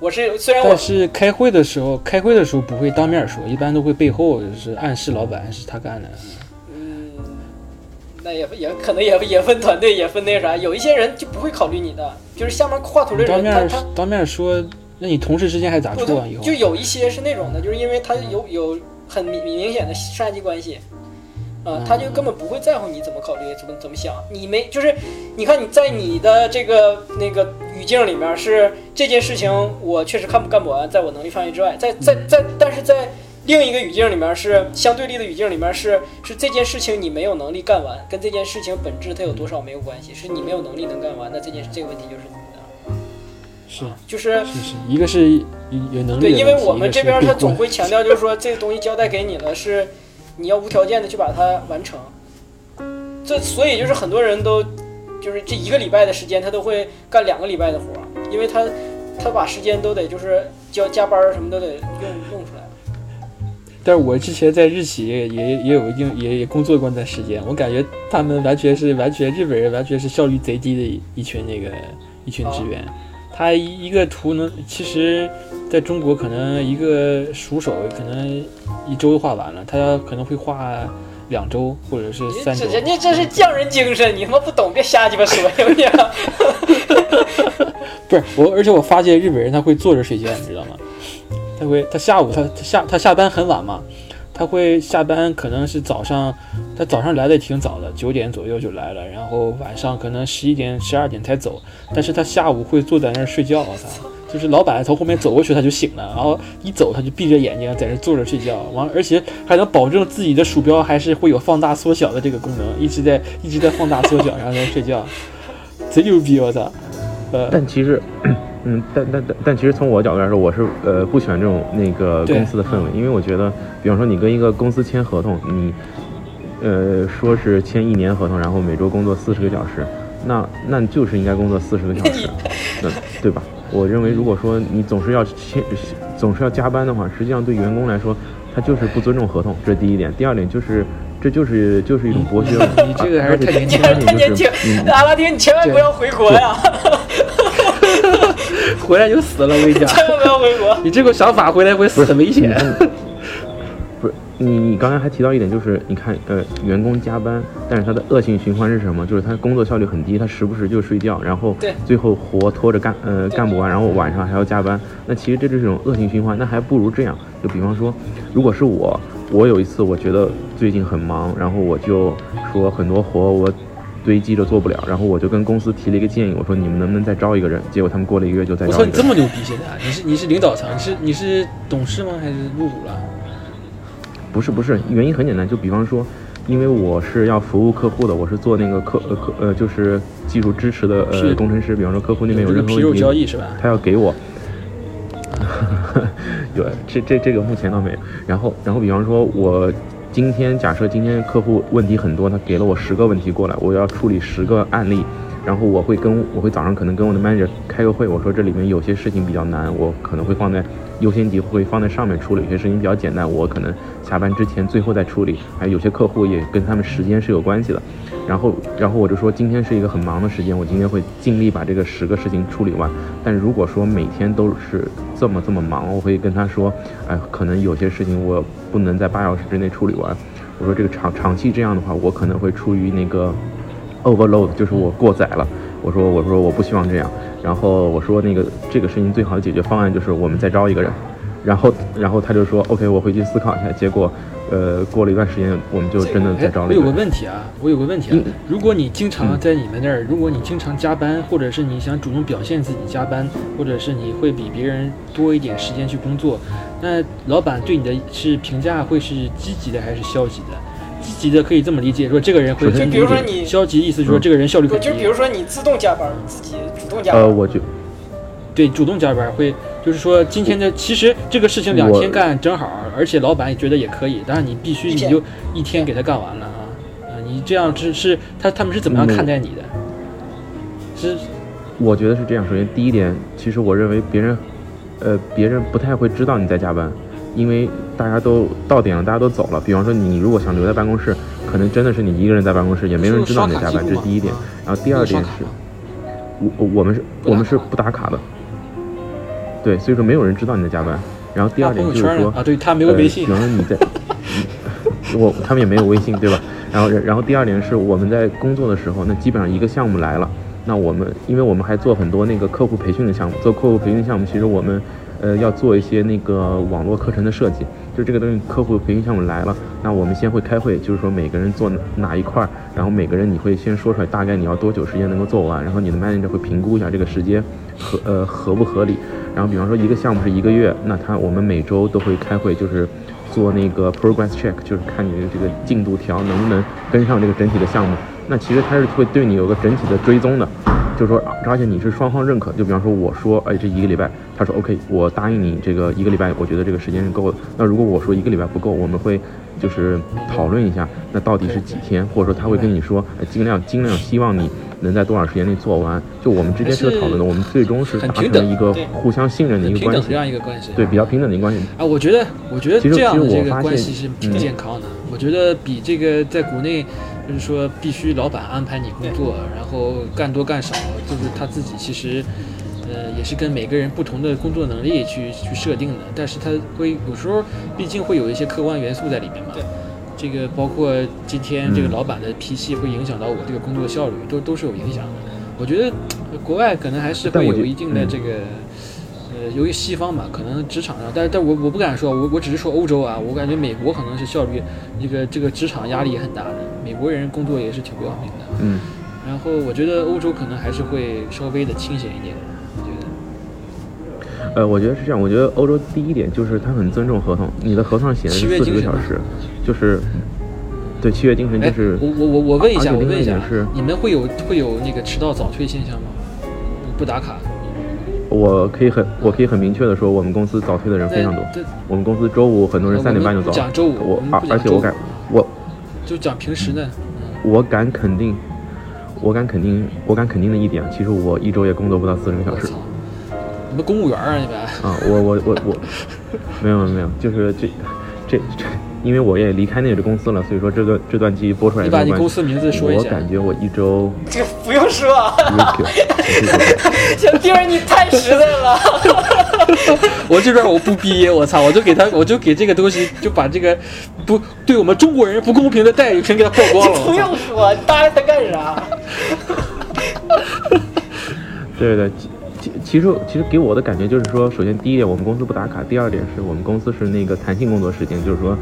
Speaker 6: 我是虽然我
Speaker 5: 是开会的时候，开会的时候不会当面说，一般都会背后就是暗示老板是他干的。
Speaker 6: 嗯，那也也可能也也分团队，也分那啥。有一些人就不会考虑你的，就是下面画图的人，他
Speaker 5: 当面
Speaker 6: 他
Speaker 5: 当面说，那你同事之间还咋
Speaker 6: 不
Speaker 5: 处啊？以后
Speaker 6: 就有一些是那种的，就是因为他有有很明明显的上下级关系，啊、他就根本不会在乎你怎么考虑，怎么怎么想。你没就是，你看你在你的这个那个语境里面是这件事情，我确实看不干不完，在我能力范围之外。在在在，但是在另一个语境里面是相对立的语境里面是是这件事情你没有能力干完，跟这件事情本质它有多少没有关系，是你没有能力能干完，那这件这个问题就是你的，
Speaker 5: 是
Speaker 6: 就是
Speaker 5: 是是，一个是有有能力
Speaker 6: 对，因为我们这边他总会强调，就是说这个东西交代给你了，是你要无条件的去把它完成。这所以就是很多人都就是这一个礼拜的时间，他都会干两个礼拜的活儿，因为他他把时间都得就是交加班儿什么都得用用出来。
Speaker 5: 但是我之前在日企也也也有一定也也工作过一段时间，我感觉他们完全是完全日本人完全是效率贼低的一一群那个一群职员，他一一个图能其实在中国可能一个熟手可能一周就画完了，他可能会画两周或者是三周。
Speaker 6: 人家这是匠人精神，你他妈不懂别瞎鸡巴说，行不行？
Speaker 5: 不是我，而且我发现日本人他会坐着睡觉，你知道吗？他会，他下午他他下他下班很晚嘛，他会下班可能是早上，他早上来的挺早的，九点左右就来了，然后晚上可能十一点十二点才走，但是他下午会坐在那儿睡觉，我操！就是老板从后面走过去他就醒了，然后一走他就闭着眼睛在那坐着睡觉，完而且还能保证自己的鼠标还是会有放大缩小的这个功能，一直在一直在放大缩小，然后在那睡觉，贼牛逼，我操！呃，
Speaker 7: 但其实，嗯，但但但但其实从我角度来说，我是呃不喜欢这种那个公司的氛围，因为我觉得，比方说你跟一个公司签合同，你呃说是签一年合同，然后每周工作四十个小时，那那就是应该工作四十个小时，那对吧？我认为，如果说你总是要签，总是要加班的话，实际上对员工来说，他就是不尊重合同，这是第一点。第二点就是，这就是就是一种剥削嘛。
Speaker 5: 你这个还是太年
Speaker 6: 你
Speaker 5: 轻
Speaker 6: 太年轻，阿拉丁，你千万不要回国呀！
Speaker 5: 回来就死了，我跟你讲，
Speaker 6: 千万不要回国。
Speaker 5: 你这个想法回来会死很危险。
Speaker 7: 不是你，你刚才还提到一点，就是你看，呃，员工加班，但是他的恶性循环是什么？就是他工作效率很低，他时不时就睡觉，然后
Speaker 6: 对
Speaker 7: 最后活拖着干，呃，干不完，然后晚上还要加班。那其实这就是一种恶性循环，那还不如这样，就比方说，如果是我，我有一次我觉得最近很忙，然后我就说很多活我堆积着做不了，然后我就跟公司提了一个建议，我说你们能不能再招一个人？结果他们过了一个月就再招一个人。
Speaker 5: 你这么牛逼！现在你是你是领导层，你是你是董事吗？还是入股了？
Speaker 7: 不是不是，原因很简单，就比方说，因为我是要服务客户的，我是做那个客呃客呃就是技术支持的呃工程师，比方说客户那边有任何问题，
Speaker 5: 交易是吧？
Speaker 7: 他要给我，有这这这个目前倒没有。然后然后比方说我今天假设今天客户问题很多，他给了我十个问题过来，我要处理十个案例。然后我会跟我会早上可能跟我的 manager 开个会，我说这里面有些事情比较难，我可能会放在优先级会放在上面处理，有些事情比较简单，我可能下班之前最后再处理。还有些客户也跟他们时间是有关系的，然后然后我就说今天是一个很忙的时间，我今天会尽力把这个十个事情处理完。但如果说每天都是这么这么忙，我会跟他说，哎，可能有些事情我不能在八小时之内处理完。我说这个长长期这样的话，我可能会出于那个 overload，就是我过载了。我说我说我不希望这样。然后我说那个这个事情最好的解决方案就是我们再招一个人。然后然后他就说 OK，我回去思考一下。结果呃过了一段时间，我们就真的再
Speaker 5: 哎我有个
Speaker 7: 招了一个。
Speaker 5: 问题啊，我有个问题啊
Speaker 7: 嗯，
Speaker 5: 如果你经常在你们那儿，如果你经常加班，或者是你想主动表现自己加班，或者是你会比别人多一点时间去工作，那老板对你的是评价会是积极的还是消极的？积极的可以这么理解，说这个人会
Speaker 6: 就比如说你
Speaker 5: 消极意思就是说
Speaker 7: 嗯
Speaker 5: 这个人效率
Speaker 6: 不
Speaker 5: 很低。
Speaker 6: 就比如说你自动加班，自己主动加班。
Speaker 7: 呃，我就
Speaker 5: 对，主动加班会，就是说今天的其实这个事情两天干正好，而且老板也觉得也可以，但是你必须你就一天给他干完了啊啊！你这样是是他他们是怎么样
Speaker 7: 嗯
Speaker 5: 看待你的？是
Speaker 7: 我觉得是这样。首先，第一点，其实我认为别人，呃，别人不太会知道你在加班，因为大家都到点了，大家都走了。比方说，你如果想留在办公室，可能真的是你一个人在办公室，也没人知道你在加班，这是第一点。然后第二点是，我我我们是我们是不打卡的，对，所以说没有人知道你在加班。然后第二点就是说
Speaker 5: 圈呢啊，对他没有微信
Speaker 7: 呃，比，方说你在，我他们也没有微信，对吧？然后然后第二点是我们在工作的时候，那基本上一个项目来了，那我们因为我们还做很多那个客户培训的项目，做客户培训项目，其实我们呃要做一些那个网络课程的设计，就这个东西客户培训项目来了，那我们先会开会，就是说每个人做哪一块，然后每个人你会先说出来大概你要多久时间能够做完，然后你的 manager 会评估一下这个时间合呃合不合理，然后比方说一个项目是一个月，那他我们每周都会开会，就是。做那个 progress check，就是看你的这个进度条能不能跟上这个整体的项目。那其实它是会对你有个整体的追踪的，就是说，而且你是双方认可。就比方说，我说，哎，这一个礼拜，他说 OK，我答应你这个一个礼拜，我觉得这个时间是够的。那如果我说一个礼拜不够，我们会就是讨论一下，那到底是几天，或者说他会跟你说，哎，尽量尽量希望你。能在多少时间内做完？就我们之间是个讨论的，我们最终是达成一个互相信任的一个关系，
Speaker 5: 这样一个关系，
Speaker 7: 对，比较平等的一个关系。
Speaker 5: 啊，我觉得，我觉得这样的这个关系
Speaker 7: 是
Speaker 5: 挺健康的。我觉得比这个在国内，就是说必须老板安排你工作，然后干多干少，就是他自己其实，呃，也是跟每个人不同的工作能力去去设定的。但是他会有时候，毕竟会有一些客观元素在里面嘛。这个包括今天这个老板的脾气会影响到我这个工作效率，都都是有影响的。我觉得国外可能还是会有一定的这个，呃，由于西方嘛，可能职场上，但是但我我不敢说，我我只是说欧洲啊，我感觉美国可能是效率，这个这个职场压力也很大的，美国人工作也是挺不要命的。
Speaker 7: 嗯。
Speaker 5: 然后我觉得欧洲可能还是会稍微的清闲一点。
Speaker 7: 我觉得呃，我觉得是这样。我觉得欧洲第一点就是他很尊重合同，你的合同上写的是四十个小时，就是对契约精神就是。
Speaker 5: 我我我我问一下，我问一下，你们会有会有那个迟到早退现象吗？不打卡？
Speaker 7: 我可以很我可以很明确的说，我们公司早退的人非常多。我们公司周五很多人三点半就走。
Speaker 5: 讲周五，
Speaker 7: 我而而且我敢我
Speaker 5: 就讲平时呢。
Speaker 7: 我敢肯定，我敢肯定，我敢肯定的一点，其实我一周也工作不到四十个小时。
Speaker 5: 你们公务员啊？你们
Speaker 7: 啊，我我我我，没有没有，就是这这这，因为我也离开那个公司了，所以说这段这段记忆播出来。
Speaker 5: 你把你公司名字说一
Speaker 7: 下。我感觉我一周。
Speaker 6: 这个不用说。小弟儿，你太实在了。
Speaker 5: 我这边我不逼，我操，我就给他，我就给这个东西，就把这个不对我们中国人不公平的待遇全给他曝光了。
Speaker 6: 不用说，你搭理他干啥？
Speaker 7: 对 对。其其实其实给我的感觉就是说，首先第一点，我们公司不打卡；第二点是我们公司是那个弹性工作时间，就是说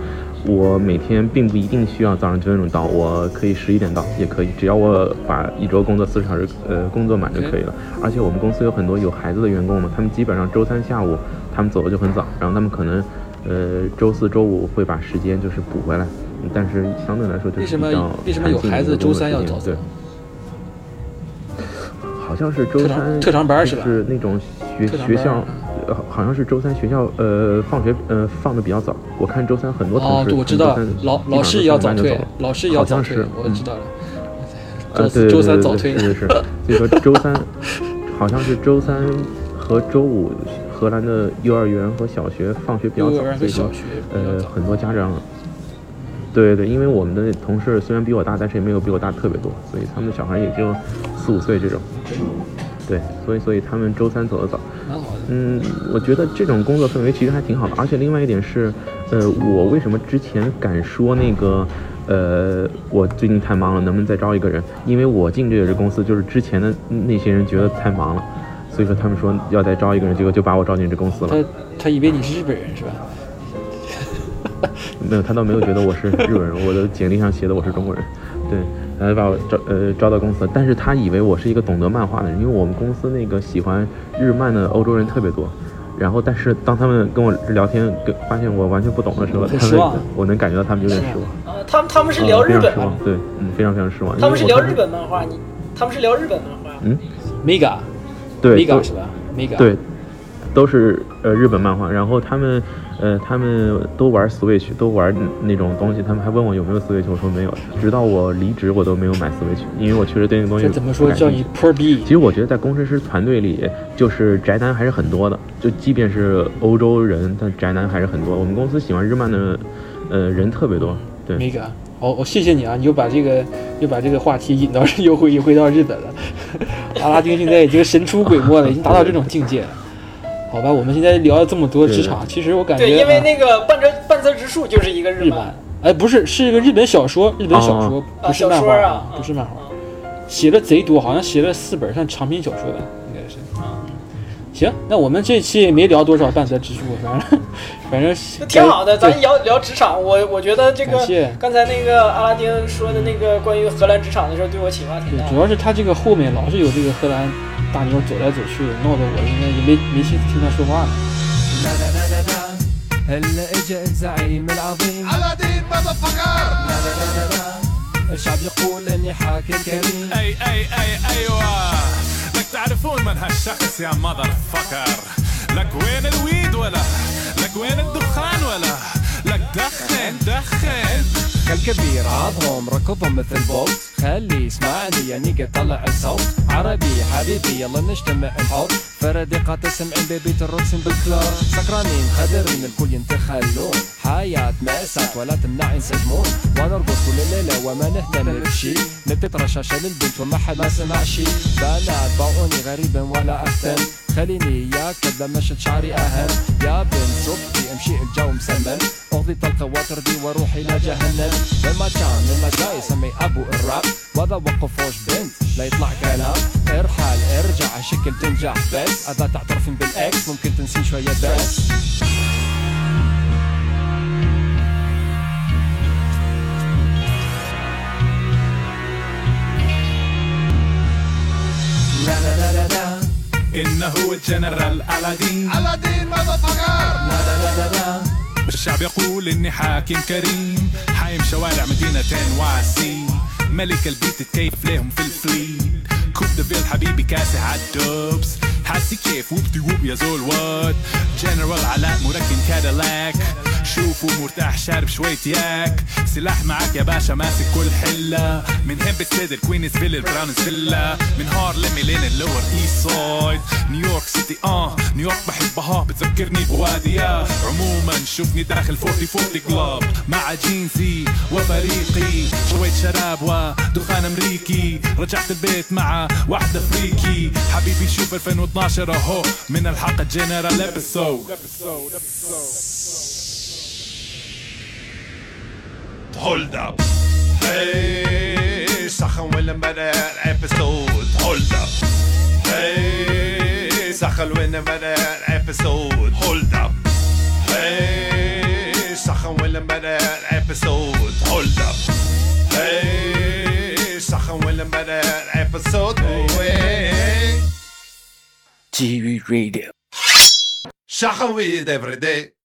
Speaker 7: 我每天并不一定需要早上九点钟到，我可以十一点到也可以，只要我把一周工作四十小时呃工作满就可以了。而且我们公司有很多有孩子的员工嘛，他们基本上周三下午他们走的就很早，然后他们可能呃周四周五会把时间就是补回来，但是相对来说就是比较
Speaker 5: 为什么有孩子周三要早
Speaker 7: 对。好像是周三
Speaker 5: 特长班
Speaker 7: 是吧？是那种学学校，呃，好像是周三学校呃放学呃放的比较早。我看周三很多同事，
Speaker 5: 我知道老老师也要早退，老师也要早退，我知道了。呃，对周三早退
Speaker 7: 是是是。所以说周三好像是周三和周五，荷兰的幼儿园和小学放学比较早，所以说呃很多家长。对对，因为我们的同事虽然比我大，但是也没有比我大特别多，所以他们的小孩也就四五岁这种。对，所以所以他们周三走的早。嗯，我觉得这种工作氛围其实还挺好的，而且另外一点是，呃，我为什么之前敢说那个，呃，我最近太忙了，能不能再招一个人？因为我进这个公司，就是之前的那些人觉得太忙了，所以说他们说要再招一个人，结果就把我招进这公司了。
Speaker 5: 他他以为你是日本人是吧？
Speaker 7: 没有，他倒没有觉得我是日本人，我的简历上写的我是中国人，对，然后把我招呃招到公司，但是他以为我是一个懂得漫画的人，因为我们公司那个喜欢日漫的欧洲人特别多，然后但是当他们跟我聊天，跟发现我完全不懂的时候，他们我能感觉到他们有点失
Speaker 6: 望。呃，他们他们是聊日本，
Speaker 7: 对，嗯，非常非常失望。
Speaker 6: 他们是聊日本漫画，你他们是聊日本漫画，
Speaker 7: 嗯
Speaker 5: ，mega，
Speaker 7: 对
Speaker 5: ，mega 是吧？mega，
Speaker 7: 对，都是呃日本漫画，然后他们。呃，他们都玩 Switch，都玩那种东西。他们还问我有没有 Switch，我说没有。直到我离职，我都没有买 Switch，因为我确实对那个东西
Speaker 5: 怎么说叫你 poor B。
Speaker 7: 其实我觉得在工程师团队里，就是宅男还是很多的。就即便是欧洲人，但宅男还是很多。我们公司喜欢日漫的，呃，人特别多。对。
Speaker 5: 没个，哦，我谢谢你啊，你又把这个又把这个话题引到 又回又回到日本了。阿拉丁现在已经神出鬼没了，已经达到这种境界了。好吧，我们现在聊了这么多职场，其实我感觉
Speaker 6: 对，因为那个半泽半泽直树就是一个日漫，
Speaker 5: 哎，不是，是一个日本小说，日本小说，
Speaker 6: 啊
Speaker 5: 不是漫画，
Speaker 6: 啊
Speaker 5: 不是漫画，
Speaker 6: 啊。
Speaker 5: 写的贼多，好像写了四本，像长篇小说吧，应该是。行，那我们这期也没聊多少半泽直树，反正反正
Speaker 6: 那挺好的，咱聊聊职场，我我觉得这个刚才那个阿拉丁说的那个关于荷兰职场的时候，对我启发挺大，的。
Speaker 5: 主要是他这个后面老是有这个荷兰大妞走来走去的，闹得我应该也没没心思听他说话了。
Speaker 8: هلا اجا الزعيم العظيم
Speaker 9: Aladdin motherfucker
Speaker 8: الشعب يقول اني حاكم كريم
Speaker 9: اي اي اي ايوه لك تعرفون من هالشخص يا مذر فكر لك وين الويد ولا لك وين الدخان ولا لك دخن دخن
Speaker 8: كالكبير عضهم ركضهم مثل بولت خلي يسمعني يا نيجا طلع الصوت. عربي حبيبي يلا نجتمع نحط فردقات سمعين بيبي ترقصن بالكلار سكرانين خدرين الكل ينتخلون. حياة مأساة ولا تمنع ينسجمون ونرقص كل الليلة وما نهتم بشي. نبت رشاشة للبنت وما حد ما سمع شي. بنات باعوني غريبا ولا أهتم خليني ياك كذا مشت شعري أهم يا بنت صبتي امشي الجو مسمن. أغضي طلقة وتردي وأروح إلى جهنم. لما كان لما جاي سمي أبو الراب وذا وقفوش بنت لا يطلع كلام. ارحل ارجع شكل تنجح بس. أذا تعترفين بالإكس ممكن تنسين شوية بس. لا لا لا لا.
Speaker 9: إنه الجنرال ألادين.
Speaker 2: Aladdin motherfucker
Speaker 8: لا لا لا لا
Speaker 9: الشعب يقول إني حاكم كريم. حايم شوارع مدينة واسي ملك البيت تكيف ليهم في الفليت كوب ديفيل حبيبي كاسح عالدوبس حاسي كيف وبتي وب يا زول وات جنرال علاء مركن كاديلاك. شوفوا مرتاح شارب شوية ياك. سلاح معاك يا باشا ماسك كل حلة. من هيمبت سيد الكوينز فيل البراونز فيلا من هارلم لين اللور إيست سايد. نيويورك سيتي آه. نيويورك بحبها بتذكرني بواديها عموما شوفني داخل 40 40 كلاب. مع جينزي وفريقي. شوية شراب ودخان أمريكي. رجعت البيت مع واحدة فريكي حبيبي شوف 2012 أهو. من الحلقة جنرال ابيسود Hold up. Hey, Sachen will in the episode. Hold up. Hey, Sachen will in the episode. Hold up. Hey, Sachen will in the episode. Hold up. Hey, Sachen will in the episode. Hey.
Speaker 8: TV Radio
Speaker 9: Sachen with every day.